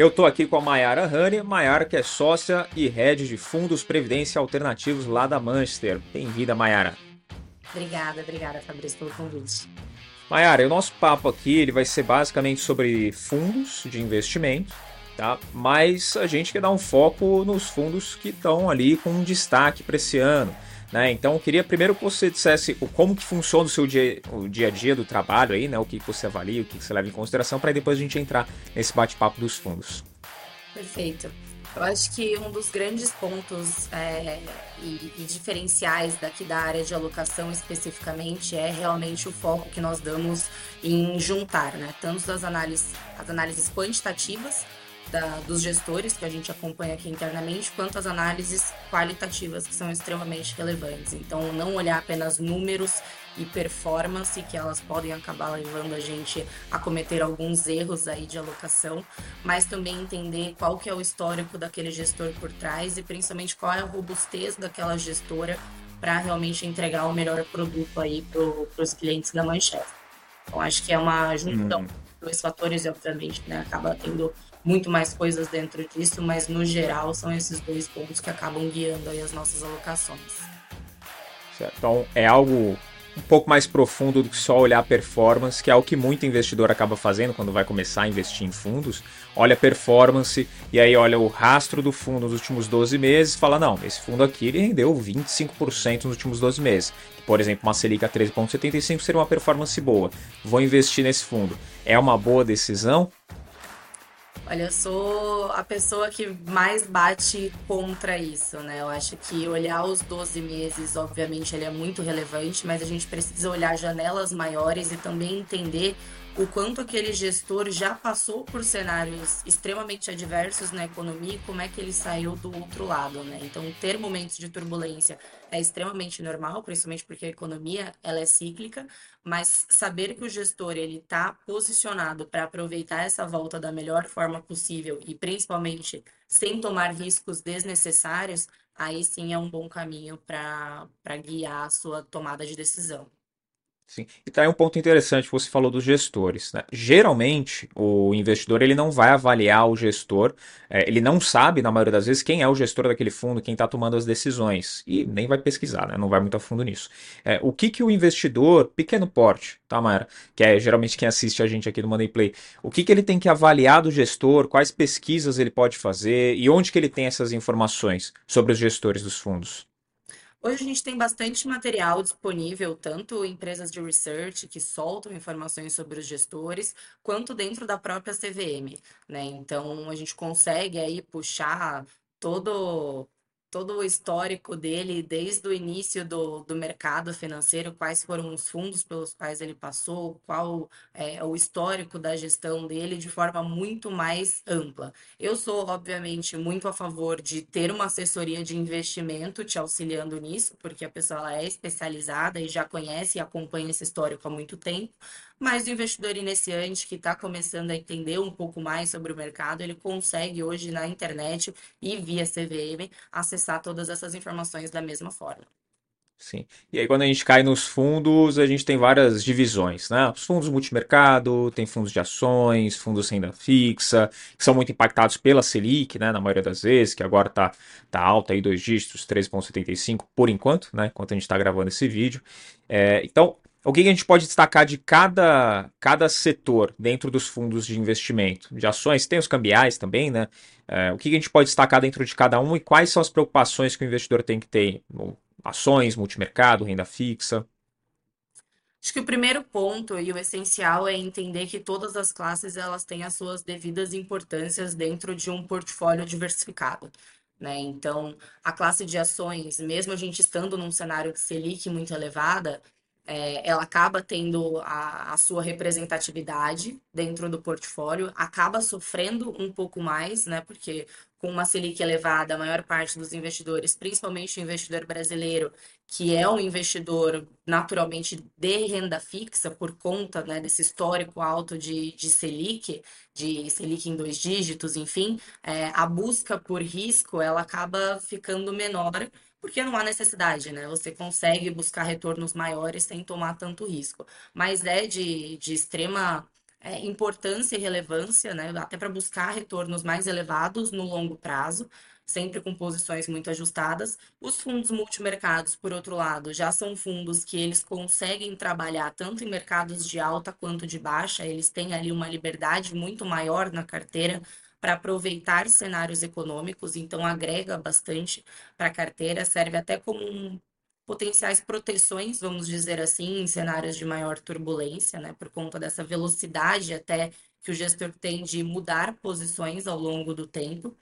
Eu estou aqui com a Mayara Honey, Mayara que é sócia e head de fundos previdência alternativos lá da Manchester. Bem-vinda, Mayara. Obrigada, obrigada, Fabrício, pelo convite. Mayara, o nosso papo aqui ele vai ser basicamente sobre fundos de investimento, tá? Mas a gente quer dar um foco nos fundos que estão ali com um destaque para esse ano. Né? Então, eu queria primeiro que você dissesse como que funciona o seu dia, o dia a dia do trabalho aí, né? O que você avalia, o que você leva em consideração, para depois a gente entrar nesse bate-papo dos fundos. Perfeito. Eu acho que um dos grandes pontos é, e, e, diferenciais daqui da área de alocação especificamente é realmente o foco que nós damos em juntar, né? Tanto as análises, as análises quantitativas da, dos gestores que a gente acompanha aqui internamente, quanto as análises qualitativas que são extremamente relevantes. Então, não olhar apenas números e performance, que elas podem acabar levando a gente a cometer alguns erros aí de alocação, mas também entender qual que é o histórico daquele gestor por trás e principalmente qual é a robustez daquela gestora para realmente entregar o melhor produto aí para os clientes da Manchester. Então, acho que é uma junção hum. dois fatores e, obviamente, né, acaba tendo muito mais coisas dentro disso, mas no geral são esses dois pontos que acabam guiando aí as nossas alocações. Certo. Então é algo um pouco mais profundo do que só olhar a performance, que é o que muito investidor acaba fazendo quando vai começar a investir em fundos. Olha a performance e aí olha o rastro do fundo nos últimos 12 meses fala: não, esse fundo aqui ele rendeu 25% nos últimos 12 meses. Por exemplo, uma Selic a 13,75 seria uma performance boa. Vou investir nesse fundo. É uma boa decisão? Olha, eu sou a pessoa que mais bate contra isso, né? Eu acho que olhar os 12 meses, obviamente, ele é muito relevante, mas a gente precisa olhar janelas maiores e também entender o quanto aquele gestor já passou por cenários extremamente adversos na economia e como é que ele saiu do outro lado, né? Então, ter momentos de turbulência é extremamente normal, principalmente porque a economia ela é cíclica, mas saber que o gestor ele está posicionado para aproveitar essa volta da melhor forma possível e principalmente sem tomar riscos desnecessários, aí sim é um bom caminho para guiar a sua tomada de decisão. Sim. E tá aí um ponto interessante, você falou dos gestores. Né? Geralmente, o investidor ele não vai avaliar o gestor, é, ele não sabe, na maioria das vezes, quem é o gestor daquele fundo, quem está tomando as decisões. E nem vai pesquisar, né? não vai muito a fundo nisso. É, o que, que o investidor, pequeno porte, tá, Mayra? Que é geralmente quem assiste a gente aqui no Money Play, o que, que ele tem que avaliar do gestor, quais pesquisas ele pode fazer e onde que ele tem essas informações sobre os gestores dos fundos? Hoje a gente tem bastante material disponível, tanto empresas de research que soltam informações sobre os gestores, quanto dentro da própria CVM, né? Então a gente consegue aí puxar todo todo o histórico dele desde o início do, do mercado financeiro, quais foram os fundos pelos quais ele passou, qual é o histórico da gestão dele de forma muito mais ampla. Eu sou, obviamente, muito a favor de ter uma assessoria de investimento te auxiliando nisso, porque a pessoa ela é especializada e já conhece e acompanha esse histórico há muito tempo. Mas o investidor iniciante que está começando a entender um pouco mais sobre o mercado, ele consegue hoje na internet e via CVM acessar todas essas informações da mesma forma. Sim. E aí quando a gente cai nos fundos, a gente tem várias divisões, né? Os fundos multimercado, tem fundos de ações, fundos renda fixa, que são muito impactados pela Selic, né? Na maioria das vezes, que agora tá, tá alta aí dois dígitos, 13,75 por enquanto, né? Enquanto a gente está gravando esse vídeo. É, então, o que a gente pode destacar de cada, cada setor dentro dos fundos de investimento? De ações, tem os cambiais também, né? É, o que a gente pode destacar dentro de cada um e quais são as preocupações que o investidor tem que ter? Ações, multimercado, renda fixa? Acho que o primeiro ponto e o essencial é entender que todas as classes elas têm as suas devidas importâncias dentro de um portfólio diversificado. Né? Então, a classe de ações, mesmo a gente estando num cenário de Selic muito elevada, é, ela acaba tendo a, a, sua representatividade dentro do portfólio, acaba sofrendo um pouco mais, né? Porque com uma Selic elevada, a maior parte dos investidores, principalmente o investidor brasileiro, que é um investidor naturalmente de renda fixa por conta né, desse histórico alto de, de Selic, de Selic em dois dígitos, enfim, é, a busca por risco ela acaba ficando menor porque não há necessidade, né? Você consegue buscar retornos maiores sem tomar tanto risco. Mas é de, de extrema é, importância e relevância, né, até para buscar retornos mais elevados no longo prazo, sempre com posições muito ajustadas. Os fundos multimercados, por outro lado, já são fundos que eles conseguem trabalhar tanto em mercados de alta quanto de baixa, eles têm ali uma liberdade muito maior na carteira para aproveitar cenários econômicos, então agrega bastante para a carteira, serve até como um potenciais proteções, vamos dizer assim, em cenários de maior turbulência, né, por conta dessa velocidade até que o gestor tem de mudar posições ao longo do tempo.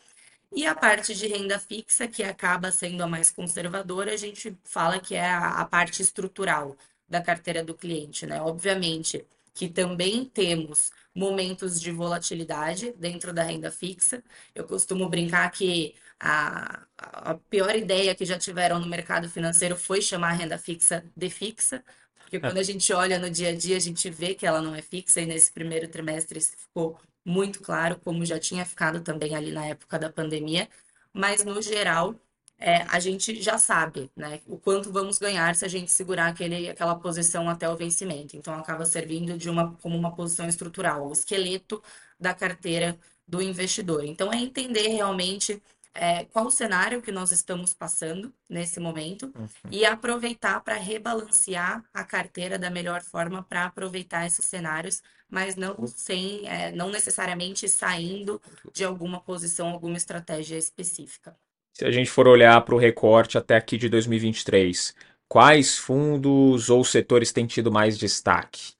E a parte de renda fixa, que acaba sendo a mais conservadora, a gente fala que é a, a parte estrutural da carteira do cliente, né? Obviamente que também temos momentos de volatilidade dentro da renda fixa. Eu costumo brincar que a, a pior ideia que já tiveram no mercado financeiro foi chamar a renda fixa de fixa, porque quando a gente olha no dia a dia, a gente vê que ela não é fixa, e nesse primeiro trimestre isso ficou muito claro, como já tinha ficado também ali na época da pandemia, mas no geral é, a gente já sabe né, o quanto vamos ganhar se a gente segurar aquele, aquela posição até o vencimento. Então acaba servindo de uma, como uma posição estrutural, o esqueleto da carteira do investidor. Então é entender realmente é, qual o cenário que nós estamos passando nesse momento uhum. e aproveitar para rebalancear a carteira da melhor forma para aproveitar esses cenários, mas não sem, é, não necessariamente saindo de alguma posição, alguma estratégia específica. Se a gente for olhar para o recorte até aqui de 2023, quais fundos ou setores têm tido mais destaque?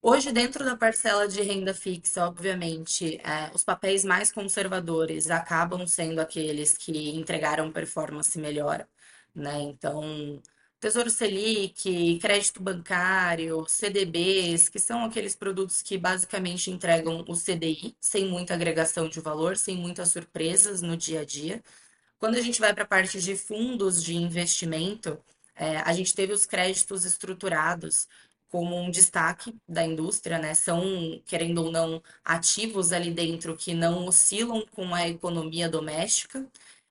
Hoje, dentro da parcela de renda fixa, obviamente, é, os papéis mais conservadores acabam sendo aqueles que entregaram performance melhor, né? Então, Tesouro Selic, crédito bancário, CDBs, que são aqueles produtos que basicamente entregam o CDI, sem muita agregação de valor, sem muitas surpresas no dia a dia. Quando a gente vai para a parte de fundos de investimento, é, a gente teve os créditos estruturados, como um destaque da indústria, né? São, querendo ou não, ativos ali dentro que não oscilam com a economia doméstica,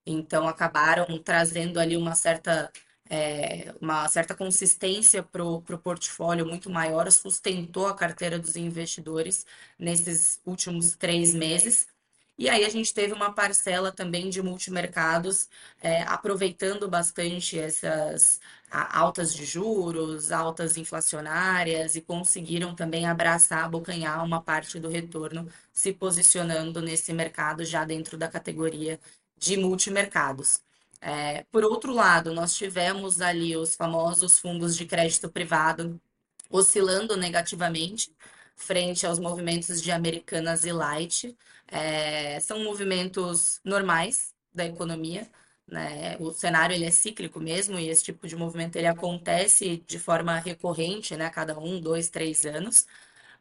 então acabaram trazendo ali uma certa, é, uma certa consistência para o portfólio muito maior, sustentou a carteira dos investidores nesses últimos três meses. E aí a gente teve uma parcela também de multimercados, é, aproveitando bastante essas altas de juros, altas inflacionárias, e conseguiram também abraçar, abocanhar uma parte do retorno, se posicionando nesse mercado já dentro da categoria de multimercados. É, por outro lado, nós tivemos ali os famosos fundos de crédito privado oscilando negativamente frente aos movimentos de Americanas e Light, é, são movimentos normais da economia, né? O cenário ele é cíclico mesmo e esse tipo de movimento ele acontece de forma recorrente, né? Cada um, dois, três anos.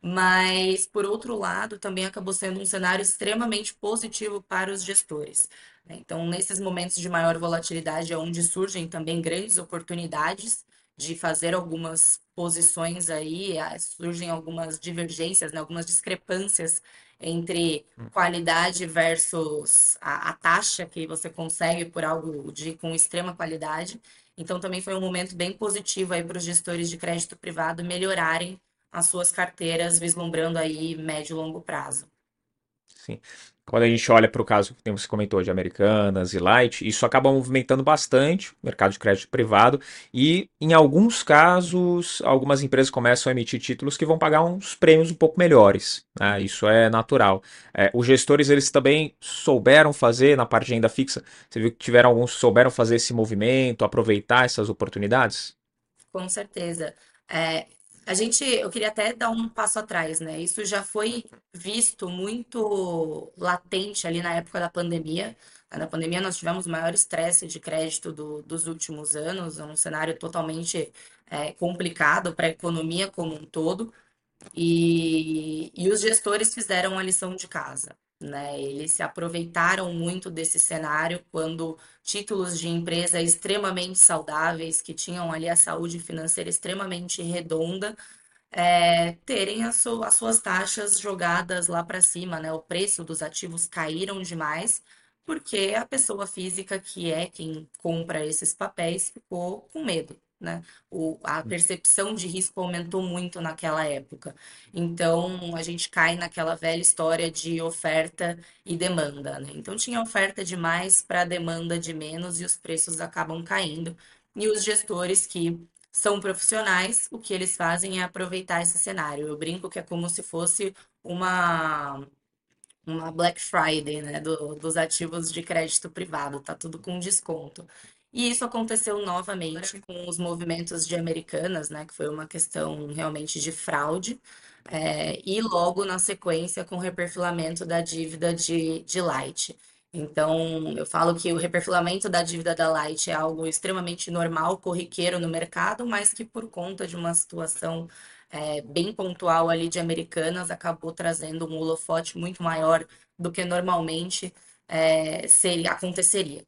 Mas, por outro lado, também acabou sendo um cenário extremamente positivo para os gestores. Né? Então, nesses momentos de maior volatilidade é onde surgem também grandes oportunidades de fazer algumas posições aí, surgem algumas divergências, né? algumas discrepâncias entre hum. qualidade versus a, a, taxa que você consegue por algo de com extrema qualidade. Então também foi um momento bem positivo aí para os gestores de crédito privado melhorarem as suas carteiras, vislumbrando aí médio e longo prazo. Sim. Quando a gente olha para o caso que você comentou de Americanas e Light, isso acaba movimentando bastante o mercado de crédito privado e, em alguns casos, algumas empresas começam a emitir títulos que vão pagar uns prêmios um pouco melhores. Né? Isso é natural. É, os gestores eles também souberam fazer na parte de renda fixa. Você viu que tiveram alguns que souberam fazer esse movimento, aproveitar essas oportunidades? Com certeza. É, a gente, eu queria até dar um passo atrás, né? Isso já foi visto muito latente ali na época da pandemia. Na pandemia nós tivemos o maior estresse de crédito do, dos últimos anos, um cenário totalmente é, complicado para a economia como um todo. E, e os gestores fizeram a lição de casa né? Eles se aproveitaram muito desse cenário quando títulos de empresa extremamente saudáveis, que tinham ali a saúde financeira extremamente redonda, é, terem as, su as suas taxas jogadas lá para cima, né? O preço dos ativos caíram demais, porque a pessoa física, que é quem compra esses papéis, ficou com medo. Né? O, a percepção de risco aumentou muito naquela época. Então, a gente cai naquela velha história de oferta e demanda, né? Então, tinha oferta demais para demanda de menos e os preços acabam caindo. E os gestores que são profissionais, o que eles fazem é aproveitar esse cenário. Eu brinco que é como se fosse uma uma Black Friday, né, do, dos ativos de crédito privado, tá tudo com desconto. E isso aconteceu novamente com os movimentos de Americanas, né, que foi uma questão realmente de fraude, é, e logo na sequência com o reperfilamento da dívida de, de Light. Então, eu falo que o reperfilamento da dívida da Light é algo extremamente normal, corriqueiro no mercado, mas que por conta de uma situação é, bem pontual ali de Americanas acabou trazendo um holofote muito maior do que normalmente é, seria, aconteceria.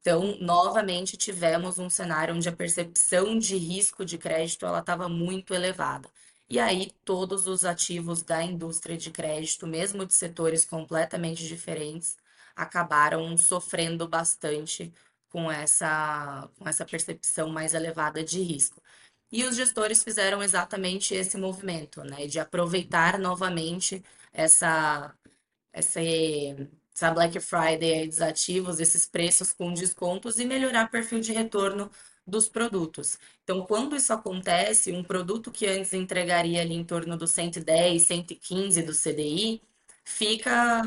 Então, novamente, tivemos um cenário onde a percepção de risco de crédito ela estava muito elevada. E aí, todos os ativos da indústria de crédito, mesmo de setores completamente diferentes, acabaram sofrendo bastante com essa, com essa percepção mais elevada de risco. E os gestores fizeram exatamente esse movimento, né, de aproveitar novamente essa, essa, essa Black Friday dos ativos, esses preços com descontos e melhorar o perfil de retorno dos produtos. Então, quando isso acontece, um produto que antes entregaria ali em torno do 110, 115 do CDI, fica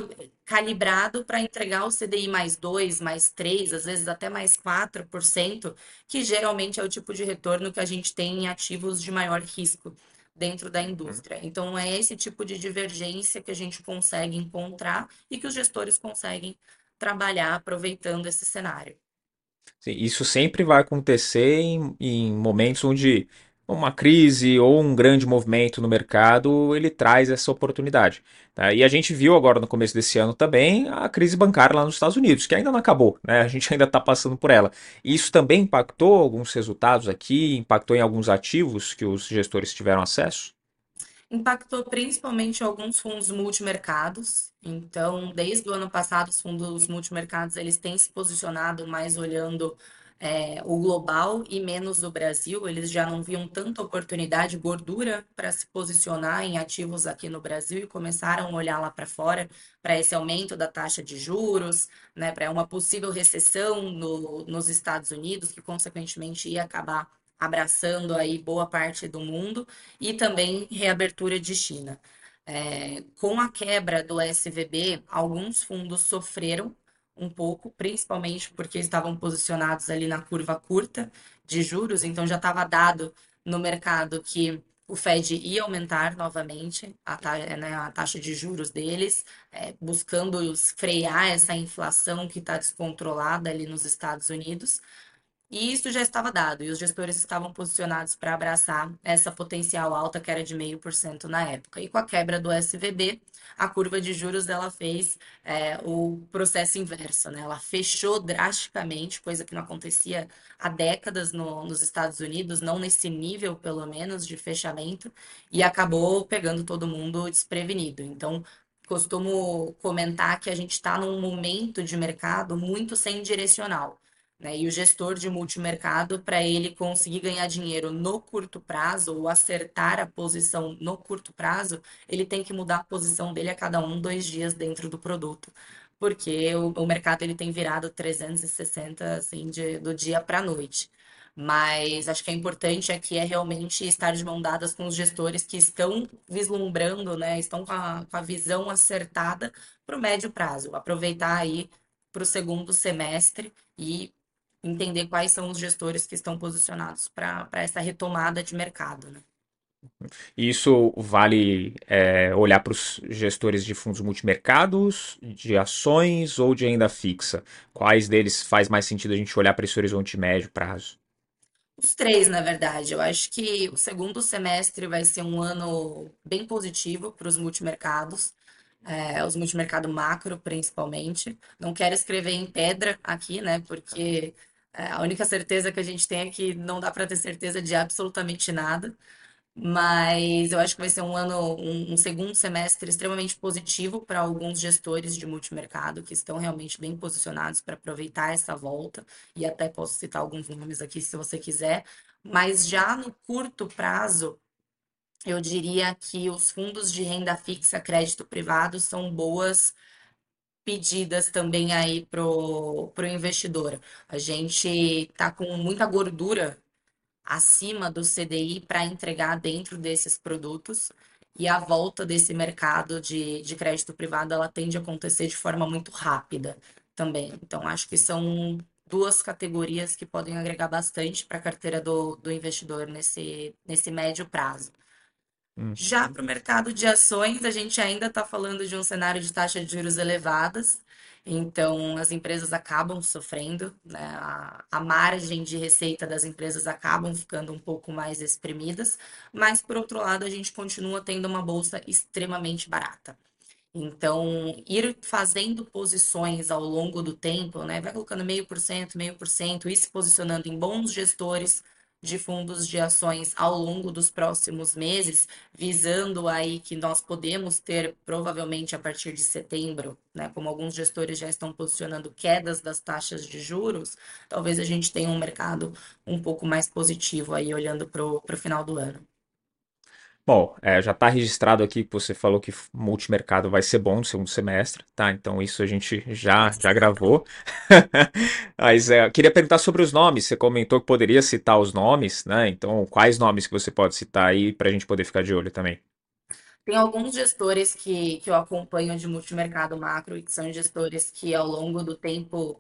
calibrado para entregar o CDI mais 2, mais 3, às vezes até mais 4%, que geralmente é o tipo de retorno que a gente tem em ativos de maior risco dentro da indústria. Então, é esse tipo de divergência que a gente consegue encontrar e que os gestores conseguem trabalhar aproveitando esse cenário. Sim, isso sempre vai acontecer em, em momentos onde uma crise ou um grande movimento no mercado, ele traz essa oportunidade. Tá? E a gente viu agora no começo desse ano também a crise bancária lá nos Estados Unidos, que ainda não acabou, né? a gente ainda está passando por ela. Isso também impactou alguns resultados aqui, impactou em alguns ativos que os gestores tiveram acesso? Impactou principalmente alguns fundos multimercados. Então, desde o ano passado, os fundos multimercados eles têm se posicionado mais olhando é, o global e menos o Brasil. Eles já não viam tanta oportunidade, gordura para se posicionar em ativos aqui no Brasil e começaram a olhar lá para fora para esse aumento da taxa de juros, né, para uma possível recessão no, nos Estados Unidos, que consequentemente ia acabar abraçando aí boa parte do mundo e também reabertura de China. É, com a quebra do SVB, alguns fundos sofreram um pouco, principalmente porque estavam posicionados ali na curva curta de juros, então já estava dado no mercado que o Fed ia aumentar novamente a, taxa, né, a taxa de juros deles, é, buscando frear essa inflação que está descontrolada ali nos Estados Unidos. E isso já estava dado, e os gestores estavam posicionados para abraçar essa potencial alta que era de 0,5% na época. E com a quebra do SVB, a curva de juros dela fez é, o processo inverso, né? Ela fechou drasticamente, coisa que não acontecia há décadas no, nos Estados Unidos, não nesse nível, pelo menos, de fechamento, e acabou pegando todo mundo desprevenido. Então, costumo comentar que a gente está num momento de mercado muito sem direcional. Né? E o gestor de multimercado, para ele conseguir ganhar dinheiro no curto prazo ou acertar a posição no curto prazo, ele tem que mudar a posição dele a cada um, dois dias dentro do produto. Porque o, o mercado ele tem virado 360 assim, de, do dia para a noite. Mas acho que é importante aqui é realmente estar de mão dadas com os gestores que estão vislumbrando, né? Estão com a, com a visão acertada para o médio prazo. Aproveitar aí para o segundo semestre e entender quais são os gestores que estão posicionados para essa retomada de mercado. Né? Isso vale é, olhar para os gestores de fundos multimercados, de ações ou de renda fixa? Quais deles faz mais sentido a gente olhar para esse horizonte médio prazo? Os três, na verdade. Eu acho que o segundo semestre vai ser um ano bem positivo para os multimercados, é, os multimercado macro, principalmente. Não quero escrever em pedra aqui, né? Porque é, a única certeza que a gente tem é que não dá para ter certeza de absolutamente nada, Mas eu acho que vai ser um ano, um, um segundo semestre extremamente positivo para alguns gestores de multimercado que estão realmente bem posicionados para aproveitar essa volta. E até posso citar alguns nomes aqui se você quiser. Mas já no curto prazo, eu diria que os fundos de renda fixa, crédito privado, são boas pedidas também aí pro, pro investidor. A gente tá com muita gordura acima do CDI para entregar dentro desses produtos. E a volta desse mercado de, de crédito privado, ela tende a acontecer de forma muito rápida também. Então, acho que são duas categorias que podem agregar bastante para a carteira do, do investidor nesse, nesse médio prazo. Hum. Já para o mercado de ações, a gente ainda está falando de um cenário de taxa de juros elevadas, então as empresas acabam sofrendo, né? a, a margem de receita das empresas acabam ficando um pouco mais exprimidas, mas por outro lado, a gente continua tendo uma bolsa extremamente barata. Então, ir fazendo posições ao longo do tempo, né? Vai colocando meio por cento, meio por cento, e se posicionando em bons gestores de fundos de ações ao longo dos próximos meses, visando aí que nós podemos ter, provavelmente a partir de setembro, né, como alguns gestores já estão posicionando quedas das taxas de juros, talvez a gente tenha um mercado um pouco mais positivo aí olhando para o final do ano. Bom, é, já está registrado aqui que você falou que multimercado vai ser bom no segundo semestre, tá? Então isso a gente já, já gravou. Mas é, queria perguntar sobre os nomes. Você comentou que poderia citar os nomes, né? Então, quais nomes que você pode citar aí para a gente poder ficar de olho também? Tem alguns gestores que, que eu acompanho de multimercado macro e que são gestores que ao longo do tempo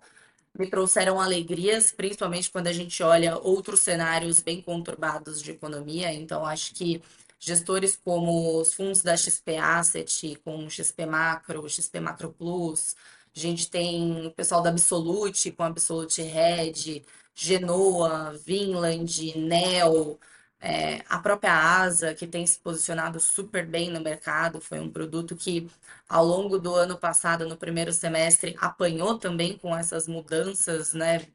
me trouxeram alegrias, principalmente quando a gente olha outros cenários bem conturbados de economia. Então, acho que gestores como os fundos da XP Asset, com XP Macro, XP Macro Plus, a gente tem o pessoal da Absolute, com Absolute Red, Genoa, Vinland, Neo, é, a própria Asa, que tem se posicionado super bem no mercado, foi um produto que ao longo do ano passado, no primeiro semestre, apanhou também com essas mudanças né,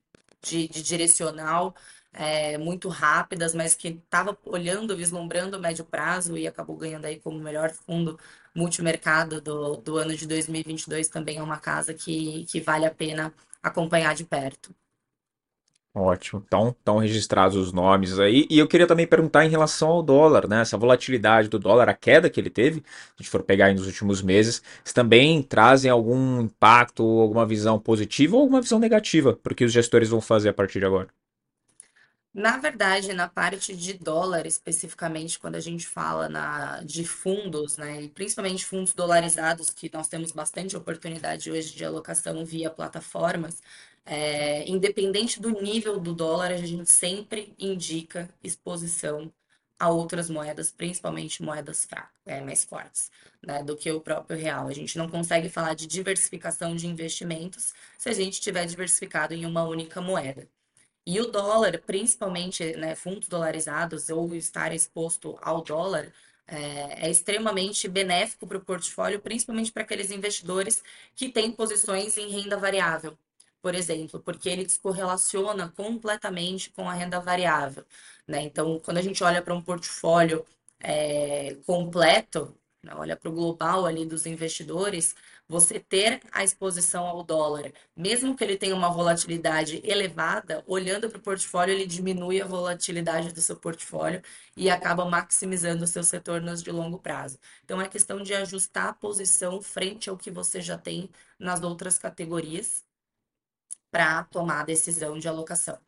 de, de direcional é, muito rápidas, mas que estava olhando, vislumbrando o médio prazo e acabou ganhando aí como melhor fundo multimercado do, do ano de 2022 também é uma casa que, que vale a pena acompanhar de perto. Ótimo. Então, estão registrados os nomes aí. E eu queria também perguntar em relação ao dólar, né? Essa volatilidade do dólar, a queda que ele teve, se a gente for pegar nos últimos meses, se também trazem algum impacto, alguma visão positiva ou alguma visão negativa para o que os gestores vão fazer a partir de agora? Na verdade, na parte de dólar, especificamente, quando a gente fala na, de fundos, né, e principalmente fundos dolarizados, que nós temos bastante oportunidade hoje de alocação via plataformas, é, independente do nível do dólar, a gente sempre indica exposição a outras moedas, principalmente moedas fracas, é, mais fortes, né, do que o próprio real. A gente não consegue falar de diversificação de investimentos se a gente estiver diversificado em uma única moeda. E o dólar, principalmente, né, fundos dolarizados ou estar exposto ao dólar, é, é extremamente benéfico para o portfólio, principalmente para aqueles investidores que têm posições em renda variável, por exemplo, porque ele descorrelaciona completamente com a renda variável. Né? Então, quando a gente olha para um portfólio é, completo, né, olha para o global ali dos investidores, você ter a exposição ao dólar, mesmo que ele tenha uma volatilidade elevada, olhando para o portfólio, ele diminui a volatilidade do seu portfólio e acaba maximizando os seus retornos de longo prazo. Então é questão de ajustar a posição frente ao que você já tem nas outras categorias para tomar a decisão de alocação.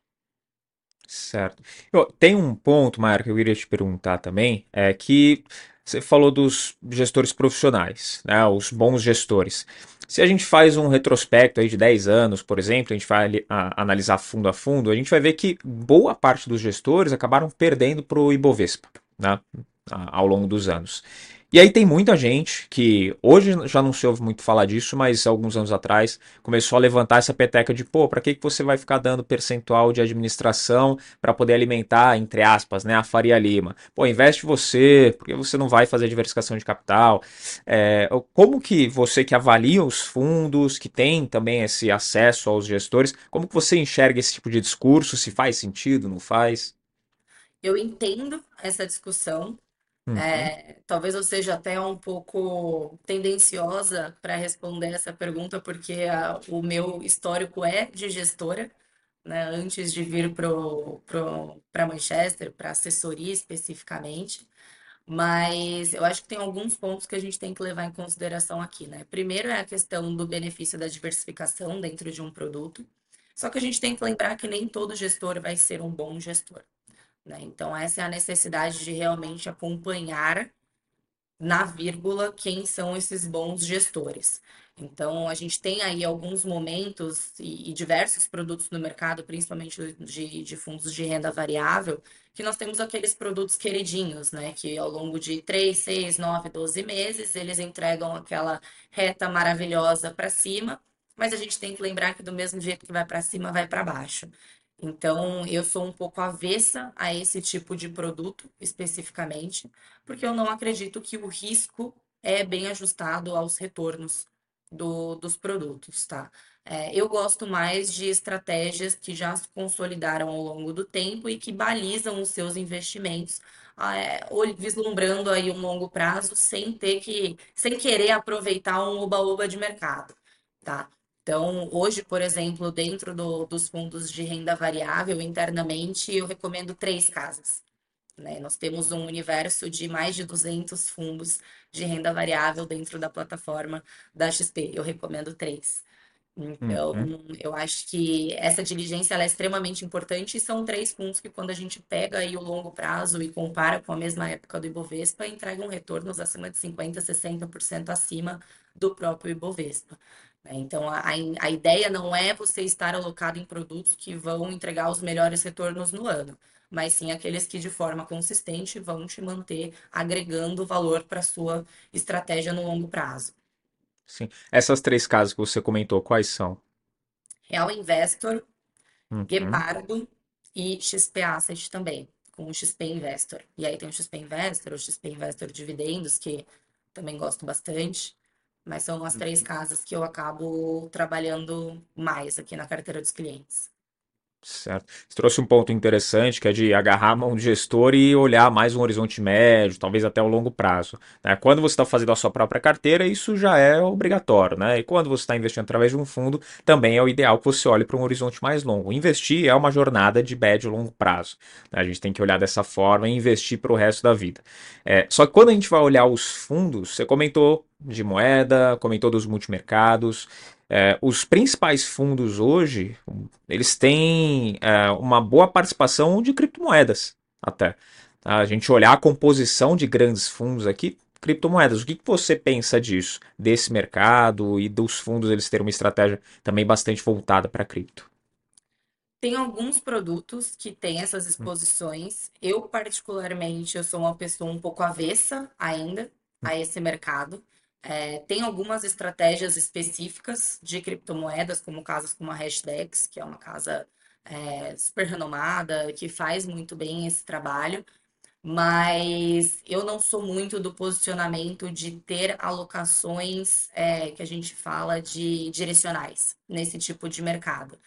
Certo. Eu, tem um ponto, Maia, que eu queria te perguntar também, é que você falou dos gestores profissionais, né, os bons gestores. Se a gente faz um retrospecto aí de 10 anos, por exemplo, a gente vai a, analisar fundo a fundo, a gente vai ver que boa parte dos gestores acabaram perdendo para o Ibovespa né, ao longo dos anos. E aí tem muita gente que hoje já não se ouve muito falar disso, mas alguns anos atrás começou a levantar essa peteca de, pô, para que, que você vai ficar dando percentual de administração para poder alimentar, entre aspas, né, a Faria Lima? Pô, investe você, porque você não vai fazer diversificação de capital. É, como que você que avalia os fundos, que tem também esse acesso aos gestores, como que você enxerga esse tipo de discurso? Se faz sentido, não faz? Eu entendo essa discussão, Uhum, É, talvez eu seja até um pouco tendenciosa para responder essa pergunta, porque a- o meu histórico é de gestora, né? Antes de vir para Manchester, para assessoria especificamente. Mas eu acho que tem alguns pontos que a gente tem que levar em consideração aqui, né? Primeiro é a questão do benefício da diversificação dentro de um produto. Só que a gente tem que lembrar que nem todo gestor vai ser um bom gestor, né? Então, essa é a necessidade de realmente acompanhar na vírgula quem são esses bons gestores. Então, a gente tem aí alguns momentos e, e diversos produtos no mercado, principalmente de, de, fundos de renda variável, que nós temos aqueles produtos queridinhos, né? Que ao longo de 3, 6, 9, 12 meses, eles entregam aquela reta maravilhosa para cima, mas a gente tem que lembrar que do mesmo jeito que vai para cima, vai para baixo. Então, eu sou um pouco avessa a esse tipo de produto especificamente, porque eu não acredito que o risco é bem ajustado aos retornos do, dos produtos, tá? É, eu gosto mais de estratégias que já se consolidaram ao longo do tempo e que balizam os seus investimentos, é, vislumbrando aí um longo prazo sem ter que, sem querer aproveitar um oba-oba de mercado, tá? Então, hoje, por exemplo, dentro do, dos fundos de renda variável, internamente, eu recomendo três casas. Né? Nós temos um universo de mais de 200 fundos de renda variável dentro da plataforma da XP. Eu recomendo três. Então, uhum. eu acho que essa diligência é extremamente importante e são três fundos que, quando a gente pega aí o longo prazo e compara com a mesma época do Ibovespa, entregam retornos acima de 50%, 60% acima do próprio Ibovespa. Né? Então, a, a ideia não é você estar alocado em produtos que vão entregar os melhores retornos no ano, mas sim aqueles que de forma consistente vão te manter agregando valor para sua estratégia no longo prazo. Sim. Essas três casas que você comentou, quais são? Real Investor, Uhum, Guepardo e XP Asset também, com o XP Investor. E aí tem o XP Investor, o XP Investor Dividendos, que também gosto bastante. Mas são as três casas que eu acabo trabalhando mais aqui na carteira dos clientes. Certo. Você trouxe um ponto interessante que é de agarrar a mão do gestor e olhar mais um horizonte médio, talvez até o longo prazo. Né? Quando você está fazendo a sua própria carteira, isso já é obrigatório. Né? E quando você está investindo através de um fundo, também é o ideal que você olhe para um horizonte mais longo. Investir é uma jornada de médio e longo prazo. Né? A gente tem que olhar dessa forma e investir para o resto da vida. É, só que quando a gente vai olhar os fundos, você comentou de moeda, comentou dos multimercados. É, os principais fundos hoje, eles têm é, uma boa participação de criptomoedas, até. Tá? A gente olhar a composição de grandes fundos aqui, criptomoedas. O que, que você pensa disso, desse mercado e dos fundos eles terem uma estratégia também bastante voltada para cripto? Tem alguns produtos que têm essas exposições. Eu, particularmente, eu sou uma pessoa um pouco avessa ainda a esse mercado. É, tem algumas estratégias específicas de criptomoedas, como casas como a Hashdex, que é uma casa é, super renomada, que faz muito bem esse trabalho. Mas eu não sou muito do posicionamento de ter alocações é, que a gente fala de direcionais nesse tipo de mercado.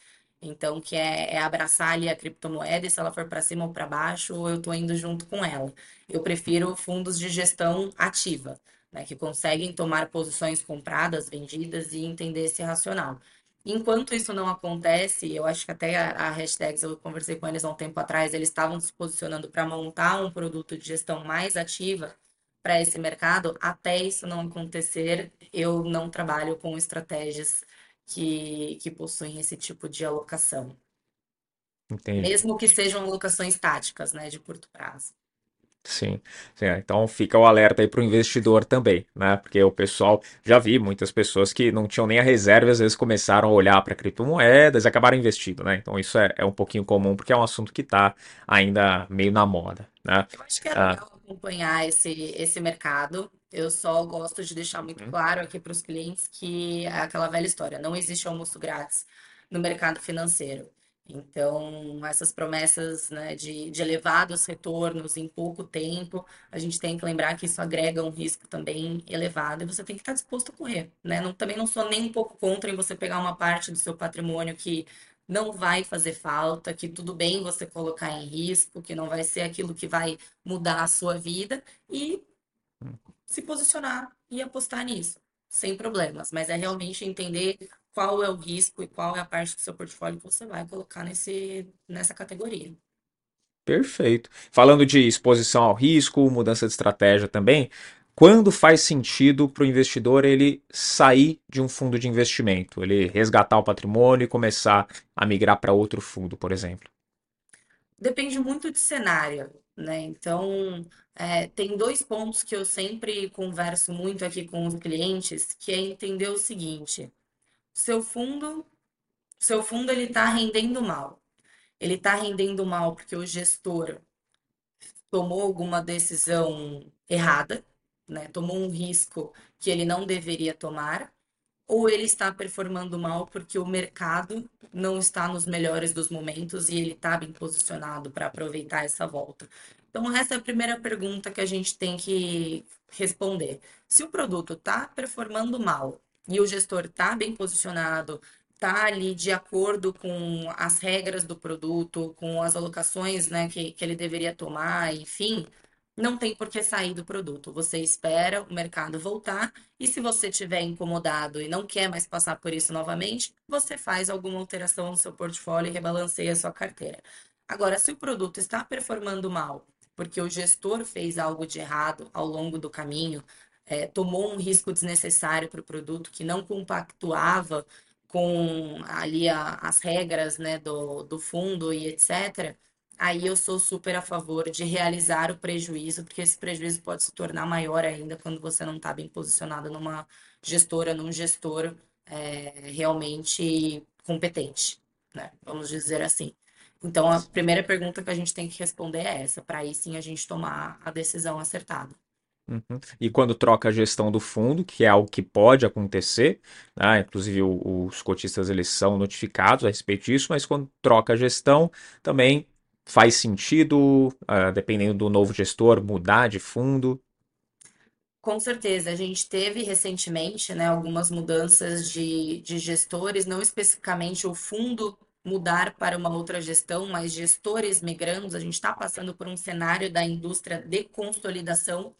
Então, que é, é abraçar ali a criptomoeda e se ela for para cima ou para baixo, eu estou indo junto com ela. Eu prefiro fundos de gestão ativa, né, que conseguem tomar posições compradas, vendidas e entender esse racional. Enquanto isso não acontece, eu acho que até a, a Hashtags, eu conversei com eles há um tempo atrás, eles estavam se posicionando para montar um produto de gestão mais ativa para esse mercado. Até isso não acontecer, eu não trabalho com estratégias que, que possuem esse tipo de alocação. Entendi. Mesmo que sejam alocações táticas, né, de curto prazo. Sim, sim, é. então fica o alerta aí para o investidor também, né? Porque o pessoal já vi muitas pessoas que não tinham nem a reserva, às vezes começaram a olhar para criptomoedas e acabaram investindo, né? Então isso é, é um pouquinho comum porque é um assunto que está ainda meio na moda, né? Eu acho que é Ah, legal acompanhar esse, esse mercado. Eu só gosto de deixar muito uhum, claro aqui para os clientes que é aquela velha história, não existe almoço grátis no mercado financeiro. Então, essas promessas, né, de, de elevados retornos em pouco tempo, a gente tem que lembrar que isso agrega um risco também elevado e você tem que estar disposto a correr, né? Não, também não sou nem um pouco contra em você pegar uma parte do seu patrimônio que não vai fazer falta, que tudo bem você colocar em risco, que não vai ser aquilo que vai mudar a sua vida e se posicionar e apostar nisso, sem problemas. Mas é realmente entender qual é o risco e qual é a parte do seu portfólio que você vai colocar nesse, nessa categoria. Perfeito. Falando de exposição ao risco, mudança de estratégia também, quando faz sentido para o investidor ele sair de um fundo de investimento, ele resgatar o patrimônio e começar a migrar para outro fundo, por exemplo? Depende muito de cenário, né? Então, é, tem dois pontos que eu sempre converso muito aqui com os clientes, que é entender o seguinte: seu fundo, seu fundo ele está rendendo mal. Ele está rendendo mal porque o gestor tomou alguma decisão errada, né? Tomou um risco que ele não deveria tomar, ou ele está performando mal porque o mercado não está nos melhores dos momentos e ele está bem posicionado para aproveitar essa volta. Então, essa é a primeira pergunta que a gente tem que responder. Se o produto está performando mal e o gestor está bem posicionado, está ali de acordo com as regras do produto, com as alocações né, que, que ele deveria tomar, enfim, não tem por que sair do produto. Você espera o mercado voltar e se você estiver incomodado e não quer mais passar por isso novamente, você faz alguma alteração no seu portfólio e rebalanceia a sua carteira. Agora, se o produto está performando mal, porque o gestor fez algo de errado ao longo do caminho, é, tomou um risco desnecessário para o produto que não compactuava com ali a, as regras né, do, do fundo e etc., aí eu sou super a favor de realizar o prejuízo, porque esse prejuízo pode se tornar maior ainda quando você não está bem posicionado numa gestora, num gestor é, realmente competente, né? Vamos dizer assim. Então, a primeira pergunta que a gente tem que responder é essa, para aí sim a gente tomar a decisão acertada. Uhum. E quando troca a gestão do fundo, que é algo que pode acontecer, né? inclusive o, os cotistas eles são notificados a respeito disso, mas quando troca a gestão, também faz sentido, uh, dependendo do novo gestor, mudar de fundo? Com certeza, a gente teve recentemente né, algumas mudanças de, de gestores, não especificamente o fundo mudar para uma outra gestão, mas gestores migrando. A gente está passando por um cenário da indústria de consolidação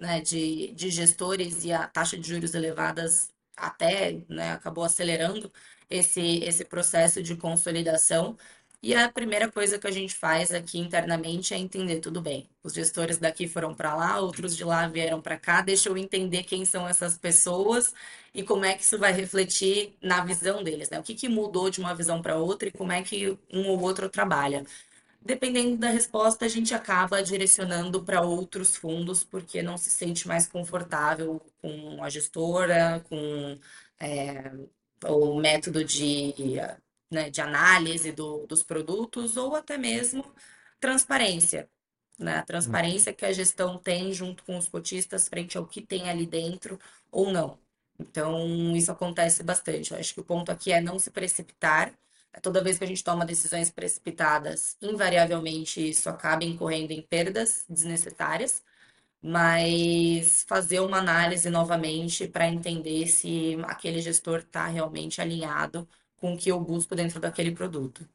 né, de, de gestores e a taxa de juros elevadas até né, acabou acelerando esse, esse processo de consolidação. E a primeira coisa que a gente faz aqui internamente é entender tudo bem. Os gestores daqui foram para lá, outros de lá vieram para cá. Deixa eu entender quem são essas pessoas e como é que isso vai refletir na visão deles, né? O que, que mudou de uma visão para outra e como é que um ou outro trabalha. Dependendo da resposta, a gente acaba direcionando para outros fundos, porque não se sente mais confortável com a gestora, com é, o método de, né, de análise do, dos produtos, ou até mesmo transparência. Né? A transparência que a gestão tem junto com os cotistas frente ao que tem ali dentro ou não. Então, isso acontece bastante. Eu acho que o ponto aqui é não se precipitar Toda vez que a gente toma decisões precipitadas, invariavelmente isso acaba incorrendo em perdas desnecessárias, mas fazer uma análise novamente para entender se aquele gestor está realmente alinhado com o que eu busco dentro daquele produto.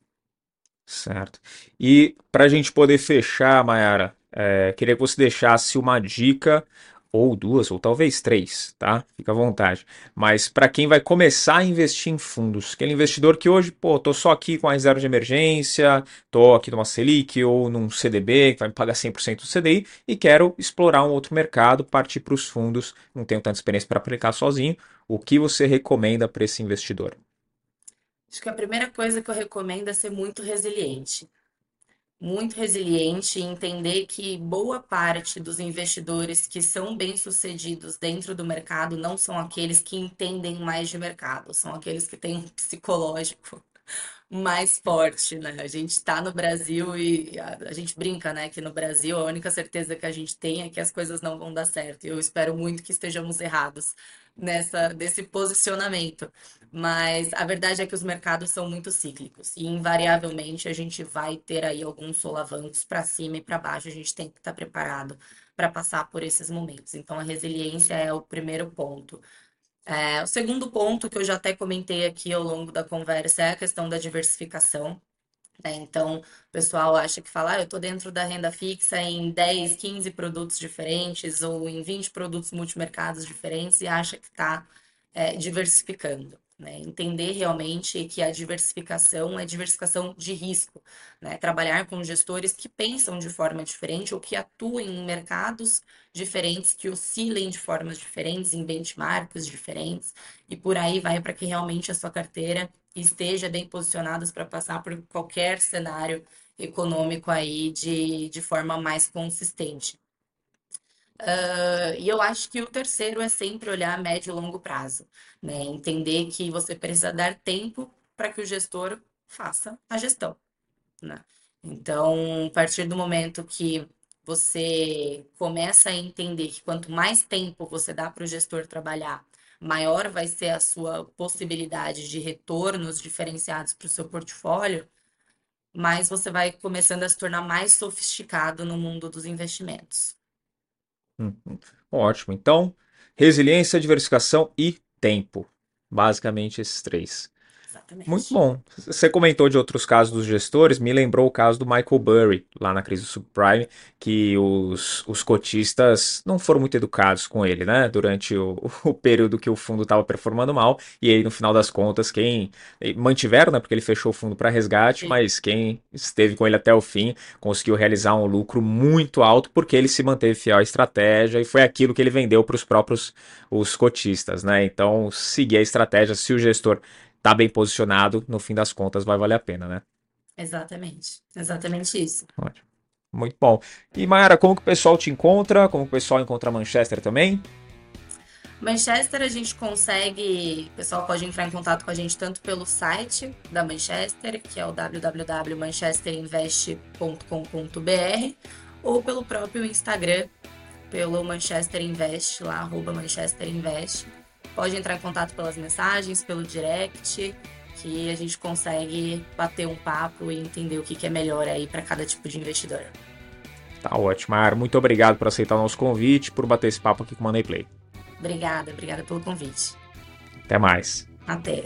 Certo. E para a gente poder fechar, Mayara, é, queria que você deixasse uma dica ou duas, ou talvez três, tá? Fica à vontade. Mas para quem vai começar a investir em fundos, aquele investidor que hoje, pô, tô só aqui com a reserva de emergência, tô aqui numa Selic ou num CDB que vai me pagar 100% do CDI e quero explorar um outro mercado, partir para os fundos, não tenho tanta experiência para aplicar sozinho. O que você recomenda para esse investidor? Acho que a primeira coisa que eu recomendo é ser muito resiliente muito resiliente e entender que boa parte dos investidores que são bem-sucedidos dentro do mercado não são aqueles que entendem mais de mercado, são aqueles que têm um psicológico mais forte, né? A gente está no Brasil e a, a, gente brinca, né? Que no Brasil a única certeza que a gente tem é que as coisas não vão dar certo. Eu espero muito que estejamos errados nessa desse posicionamento. Mas a verdade é que os mercados são muito cíclicos e invariavelmente a gente vai ter aí alguns solavancos para cima e para baixo. A gente tem que estar preparado para passar por esses momentos. Então a resiliência é o primeiro ponto. É, o segundo ponto que eu já até comentei aqui ao longo da conversa é a questão da diversificação. Né? Então, o pessoal acha que fala, ah, eu estou dentro da renda fixa em 10, 15 produtos diferentes ou em 20 produtos multimercados diferentes e acha que está é, diversificando. Né? Entender realmente que a diversificação é diversificação de risco. Né? Trabalhar com gestores que pensam de forma diferente ou que atuem em mercados diferentes, que oscilem de formas diferentes, em benchmarks diferentes, e por aí vai para que realmente a sua carteira esteja bem posicionada para passar por qualquer cenário econômico aí de, de forma mais consistente. Uh, e eu acho que o terceiro é sempre olhar a médio e longo prazo, né? Entender que você precisa dar tempo para que o gestor faça a gestão, né? Então, a partir do momento que você começa a entender que quanto mais tempo você dá para o gestor trabalhar, maior vai ser a sua possibilidade de retornos diferenciados para o seu portfólio, mais você vai começando a se tornar mais sofisticado no mundo dos investimentos. Uhum. Ótimo. Então, resiliência, diversificação e tempo. Basicamente esses três. Exatamente. Muito bom. Você comentou de outros casos dos gestores, me lembrou o caso do Michael Burry, lá na crise do subprime, que os, os cotistas não foram muito educados com ele, né? Durante o, o período que o fundo estava performando mal, e aí no final das contas, quem mantiveram, né? Porque ele fechou o fundo para resgate, Sim. mas quem esteve com ele até o fim conseguiu realizar um lucro muito alto porque ele se manteve fiel à estratégia e foi aquilo que ele vendeu para os próprios os cotistas, né? Então, seguir a estratégia, se o gestor tá bem posicionado, no fim das contas vai valer a pena, né? Exatamente. Exatamente isso. Ótimo. Muito bom. E Mayara, como que o pessoal te encontra? Como que o pessoal encontra Manchester também? Manchester a gente consegue, o pessoal pode entrar em contato com a gente tanto pelo site da Manchester, que é o www.manchesterinvest.com.br, ou pelo próprio Instagram, pelo Manchester Invest, lá, arroba Manchester Invest pode entrar em contato pelas mensagens, pelo direct, que a gente consegue bater um papo e entender o que é melhor aí para cada tipo de investidor. Tá ótimo, Mar. Muito obrigado por aceitar o nosso convite, por bater esse papo aqui com o Money Play. Obrigada, obrigada pelo convite. Até mais. Até.